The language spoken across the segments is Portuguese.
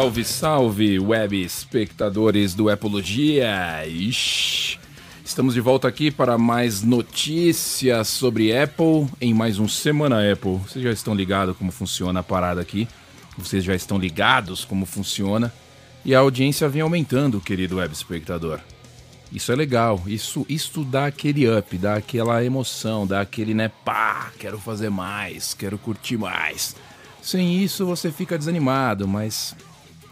Salve, salve, web espectadores do Apologia. Ixi. Estamos de volta aqui para mais notícias sobre Apple em mais um Semana Apple. Vocês já estão ligados como funciona a parada aqui? Vocês já estão ligados como funciona? E a audiência vem aumentando, querido web espectador. Isso é legal, isso, isso dá aquele up, dá aquela emoção, dá aquele né, pá, quero fazer mais, quero curtir mais. Sem isso você fica desanimado, mas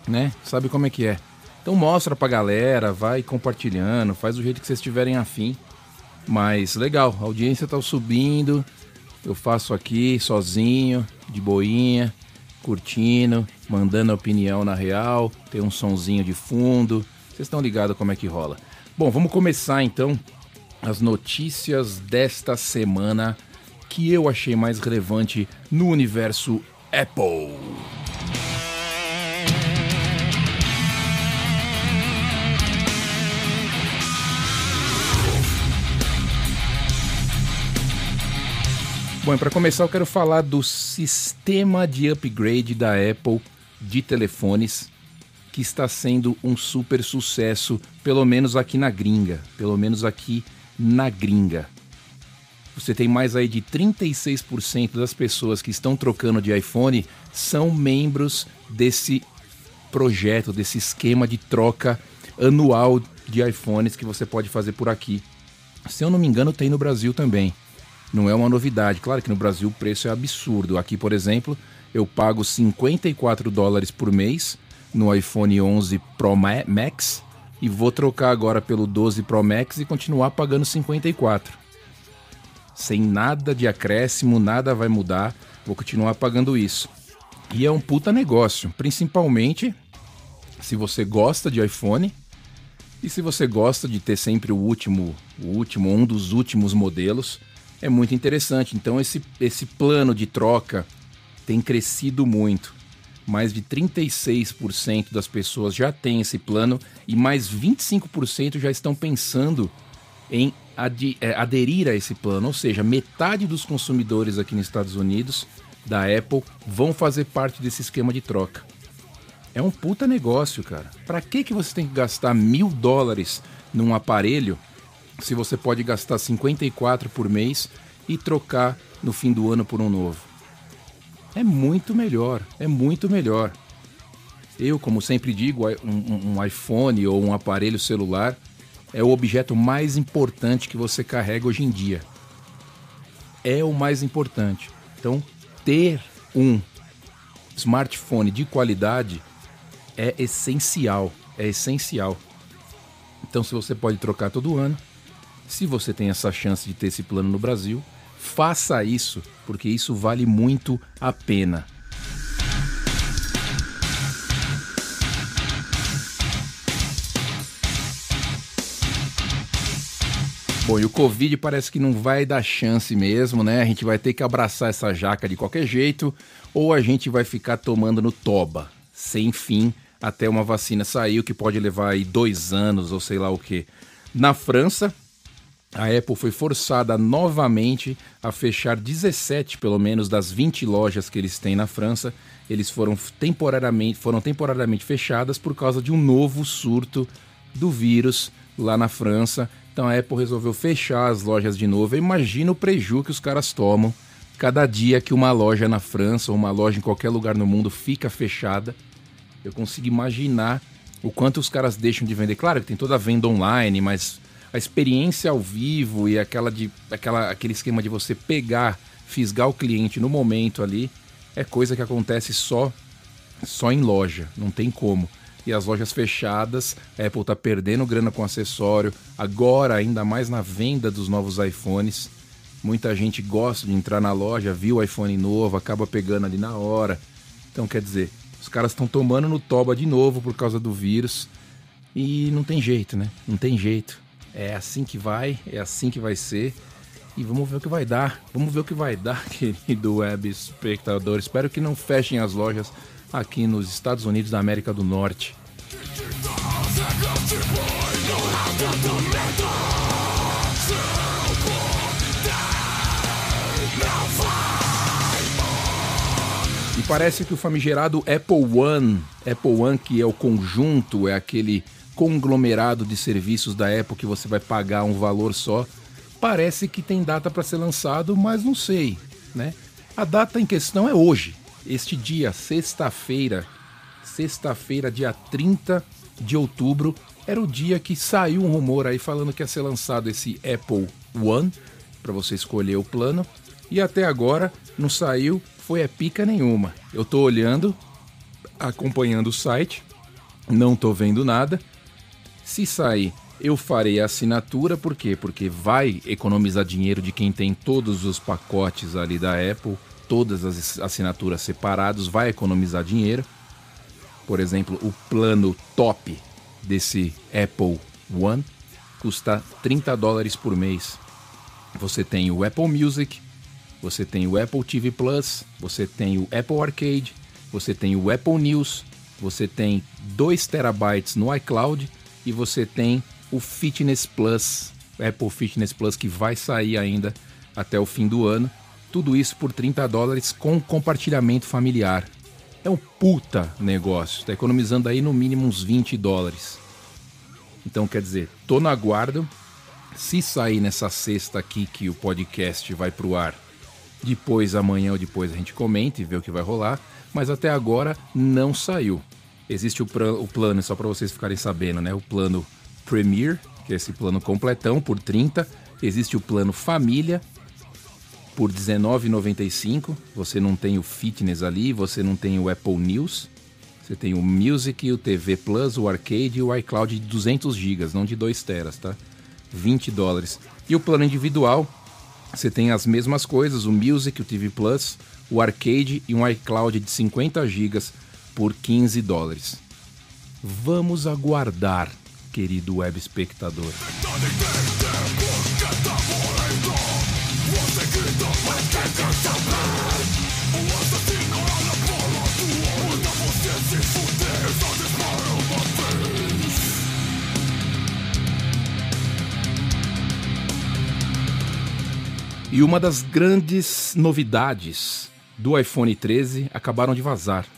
né? Sabe como é que é. Então mostra pra galera, vai compartilhando, faz do jeito que vocês estiverem afim. Mas legal, a audiência tá subindo. Eu faço aqui sozinho, de boinha, curtindo, mandando opinião na real, tem um sonzinho de fundo. Vocês estão ligados como é que rola. Bom, vamos começar então as notícias desta semana que eu achei mais relevante no universo Apple. Bom, para começar eu quero falar do sistema de upgrade da Apple de telefones que está sendo um super sucesso, pelo menos aqui na gringa, pelo menos aqui na gringa. Você tem mais aí de 36% das pessoas que estão trocando de iPhone são membros desse projeto, desse esquema de troca anual de iPhones que você pode fazer por aqui. Se eu não me engano, tem no Brasil também não é uma novidade. Claro que no Brasil o preço é absurdo. Aqui, por exemplo, eu pago 54 dólares por mês no iPhone 11 Pro Max e vou trocar agora pelo 12 Pro Max e continuar pagando 54. Sem nada de acréscimo, nada vai mudar, vou continuar pagando isso. E é um puta negócio, principalmente se você gosta de iPhone e se você gosta de ter sempre o último, o último, um dos últimos modelos é muito interessante. Então esse, esse plano de troca tem crescido muito. Mais de 36% das pessoas já têm esse plano e mais 25% já estão pensando em é, aderir a esse plano. Ou seja, metade dos consumidores aqui nos Estados Unidos da Apple vão fazer parte desse esquema de troca. É um puta negócio, cara. Para que, que você tem que gastar mil dólares num aparelho se você pode gastar 54 por mês e trocar no fim do ano por um novo. É muito melhor, é muito melhor. Eu, como sempre digo, um, um iPhone ou um aparelho celular é o objeto mais importante que você carrega hoje em dia. É o mais importante. Então, ter um smartphone de qualidade é essencial, é essencial. Então, se você pode trocar todo ano, se você tem essa chance de ter esse plano no Brasil, faça isso, porque isso vale muito a pena. Bom, e o Covid parece que não vai dar chance mesmo, né? A gente vai ter que abraçar essa jaca de qualquer jeito, ou a gente vai ficar tomando no toba, sem fim, até uma vacina sair, o que pode levar aí dois anos ou sei lá o que. Na França, a Apple foi forçada novamente a fechar 17, pelo menos, das 20 lojas que eles têm na França. Eles foram temporariamente, foram temporariamente fechadas por causa de um novo surto do vírus lá na França. Então a Apple resolveu fechar as lojas de novo. Imagina o prejuízo que os caras tomam cada dia que uma loja na França ou uma loja em qualquer lugar no mundo fica fechada. Eu consigo imaginar o quanto os caras deixam de vender. Claro que tem toda a venda online, mas a experiência ao vivo e aquela de, aquela, aquele esquema de você pegar, fisgar o cliente no momento ali, é coisa que acontece só só em loja, não tem como. E as lojas fechadas, a Apple está perdendo grana com acessório, agora ainda mais na venda dos novos iPhones. Muita gente gosta de entrar na loja, viu o iPhone novo, acaba pegando ali na hora. Então quer dizer, os caras estão tomando no toba de novo por causa do vírus. E não tem jeito, né? Não tem jeito. É assim que vai, é assim que vai ser. E vamos ver o que vai dar. Vamos ver o que vai dar, querido web espectador. Espero que não fechem as lojas aqui nos Estados Unidos da América do Norte. E parece que o famigerado Apple One, Apple One, que é o conjunto, é aquele conglomerado de serviços da Apple que você vai pagar um valor só, parece que tem data para ser lançado, mas não sei, né? A data em questão é hoje, este dia, sexta-feira, sexta-feira, dia 30 de outubro, era o dia que saiu um rumor aí falando que ia ser lançado esse Apple One para você escolher o plano. E até agora não saiu, foi a pica nenhuma. Eu tô olhando, acompanhando o site, não tô vendo nada. Se sair, eu farei a assinatura, por quê? Porque vai economizar dinheiro de quem tem todos os pacotes ali da Apple, todas as assinaturas separadas, vai economizar dinheiro. Por exemplo, o plano top desse Apple One custa 30 dólares por mês. Você tem o Apple Music, você tem o Apple TV Plus, você tem o Apple Arcade, você tem o Apple News, você tem 2 terabytes no iCloud e você tem o Fitness Plus, Apple Fitness Plus que vai sair ainda até o fim do ano. Tudo isso por 30 dólares com compartilhamento familiar. É um puta negócio. Está economizando aí no mínimo uns 20 dólares. Então, quer dizer, tô na guarda. Se sair nessa sexta aqui que o podcast vai pro ar, depois amanhã ou depois a gente comenta e vê o que vai rolar. Mas até agora não saiu. Existe o, o plano, só para vocês ficarem sabendo, né? O plano Premier, que é esse plano completão por 30. Existe o plano Família, por R$19,95. Você não tem o Fitness ali, você não tem o Apple News. Você tem o Music, o TV Plus, o Arcade e o iCloud de 200 GB, não de 2 teras, tá? 20 dólares. E o plano individual, você tem as mesmas coisas, o Music, o TV Plus, o Arcade e um iCloud de 50 GB por 15 dólares. Vamos aguardar, querido web espectador. E uma das grandes novidades do iPhone 13 acabaram de vazar.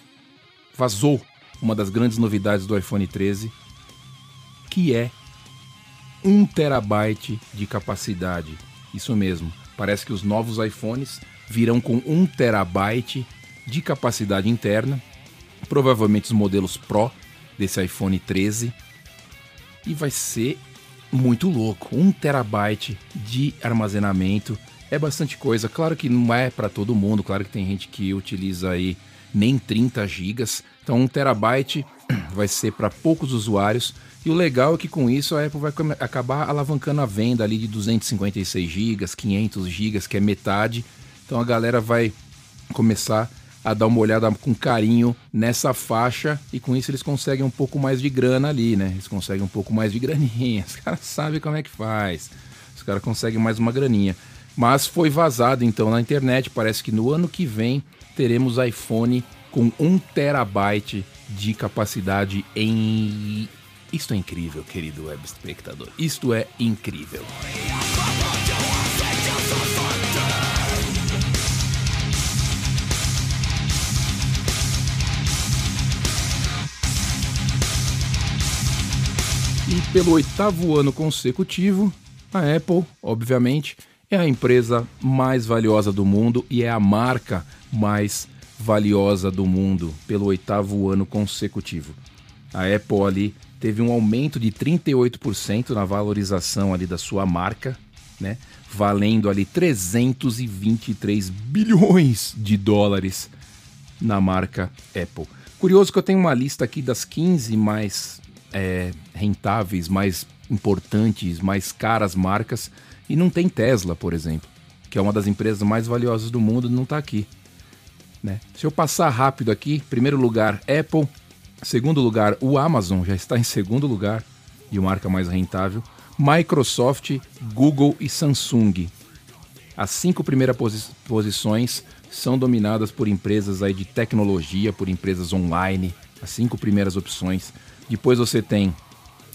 Vazou uma das grandes novidades do iPhone 13, que é 1 terabyte de capacidade. Isso mesmo, parece que os novos iPhones virão com 1 terabyte de capacidade interna, provavelmente os modelos Pro desse iPhone 13, e vai ser muito louco. 1 terabyte de armazenamento é bastante coisa. Claro que não é para todo mundo, claro que tem gente que utiliza aí nem 30 gigas, então 1 terabyte vai ser para poucos usuários. E o legal é que com isso a Apple vai acabar alavancando a venda ali de 256 GB, 500 GB, que é metade. Então a galera vai começar a dar uma olhada com carinho nessa faixa e com isso eles conseguem um pouco mais de grana ali, né? Eles conseguem um pouco mais de graninha. Os caras sabem como é que faz. Os caras conseguem mais uma graninha. Mas foi vazado então na internet. Parece que no ano que vem teremos iPhone com 1 terabyte de capacidade em isto é incrível, querido web espectador. Isto é incrível. E pelo oitavo ano consecutivo, a Apple, obviamente, é a empresa mais valiosa do mundo e é a marca mais valiosa do mundo pelo oitavo ano consecutivo. A Apple ali teve um aumento de 38% na valorização ali da sua marca, né? Valendo ali 323 bilhões de dólares na marca Apple. Curioso que eu tenho uma lista aqui das 15 mais é, rentáveis, mais importantes, mais caras marcas e não tem Tesla, por exemplo, que é uma das empresas mais valiosas do mundo, não está aqui. Né? Se eu passar rápido aqui, primeiro lugar Apple, Segundo lugar, o Amazon já está em segundo lugar de marca mais rentável. Microsoft, Google e Samsung. As cinco primeiras posi posições são dominadas por empresas aí de tecnologia, por empresas online. As cinco primeiras opções. Depois você tem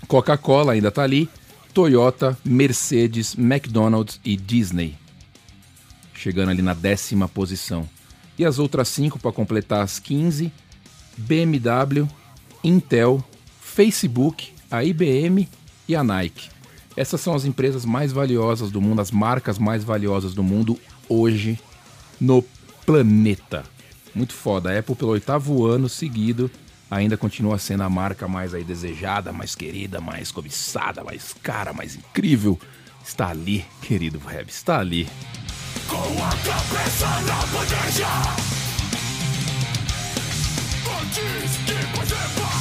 Coca-Cola, ainda está ali. Toyota, Mercedes, McDonald's e Disney. Chegando ali na décima posição. E as outras cinco, para completar as 15, BMW, Intel, Facebook, a IBM e a Nike. Essas são as empresas mais valiosas do mundo, as marcas mais valiosas do mundo hoje no planeta. Muito foda. A Apple, pelo oitavo ano seguido, ainda continua sendo a marca mais aí desejada, mais querida, mais cobiçada, mais cara, mais incrível. Está ali, querido Web, está ali. Com a cabeça na bandeja Antes que Que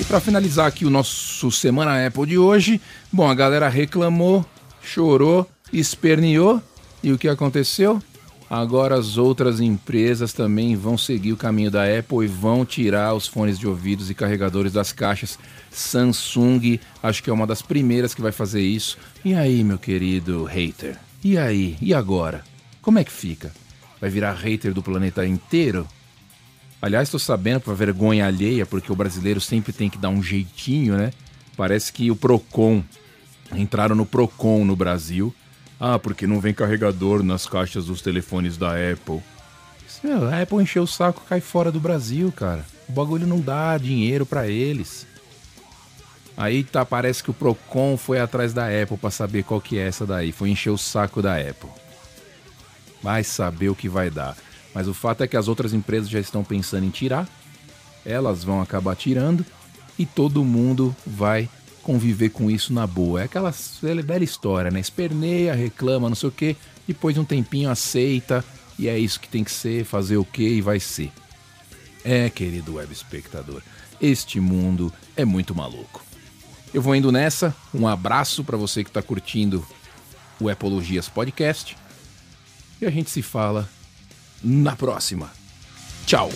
E para finalizar aqui o nosso Semana Apple de hoje, bom, a galera reclamou, chorou, esperneou, e o que aconteceu? Agora as outras empresas também vão seguir o caminho da Apple e vão tirar os fones de ouvidos e carregadores das caixas. Samsung, acho que é uma das primeiras que vai fazer isso. E aí, meu querido hater? E aí? E agora? Como é que fica? Vai virar hater do planeta inteiro? Aliás, estou sabendo para vergonha alheia, porque o brasileiro sempre tem que dar um jeitinho, né? Parece que o Procon entraram no Procon no Brasil ah, porque não vem carregador nas caixas dos telefones da Apple. Meu, a Apple encheu o saco cai fora do Brasil, cara. O bagulho não dá dinheiro para eles. Aí tá, parece que o Procon foi atrás da Apple para saber qual que é essa daí. Foi encher o saco da Apple. Vai saber o que vai dar. Mas o fato é que as outras empresas já estão pensando em tirar. Elas vão acabar tirando e todo mundo vai conviver com isso na boa. É aquela velha história, né? Esperneia, reclama, não sei o quê, depois de um tempinho aceita e é isso que tem que ser, fazer o quê e vai ser. É, querido web espectador, este mundo é muito maluco. Eu vou indo nessa, um abraço para você que está curtindo o Epologias Podcast e a gente se fala na próxima. Tchau!